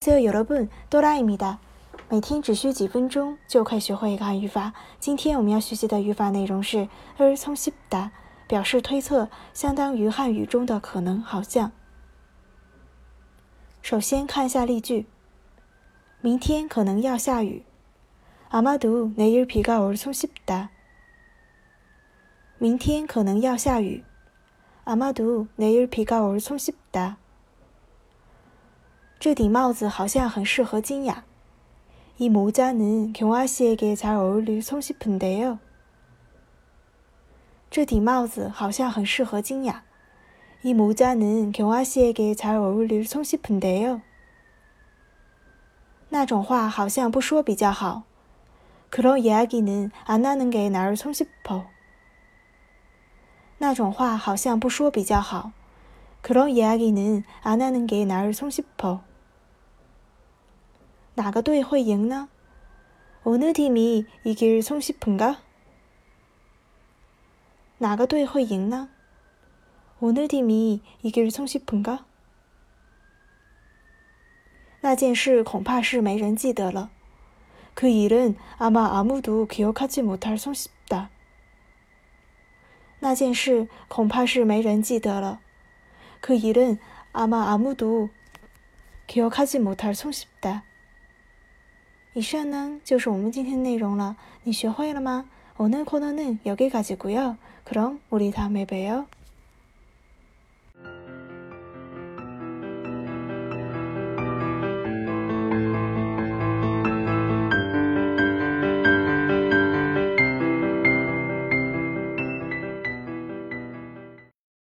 Yo, 有了 분， 哆啦 A 米哒！每天只需几分钟，就可以学会一个汉语法。今天我们要学习的语法内容是 “er 从西不哒”，表示推测，相当于汉语中的“可能”“好像”。首先看一下例句：明天可能要下雨。阿妈读奈日皮高 er 从西不哒，明天可能要下雨。아마도내일비가올총씹다这顶帽子好像很适合金雅。이모자는경화씨에게잘어울릴총싶은데 요。 这顶帽子好像很适合金雅。이모자는경화씨에게잘어울릴총싶은데 요。 那种话好像不说比较好。그런이야기는안하는게나을총싶 어。 那种话好像不说比较好。그런이야기는안하는게나을총싶 어。 哪个队会赢呢？어느팀이이길총싶은 가？ 哪个队会赢呢？어느팀이이길총싶은 가？ 那件事恐怕是没人记得了。그일은아마아무도기억하지못할총싶 다。 那件事恐怕是没人记得了。그일은아마아무도기억하지못할총싶다以上呢就是我们今天的内容了，你学会了吗？오늘코너는여기까지고요그럼우리다음에봬요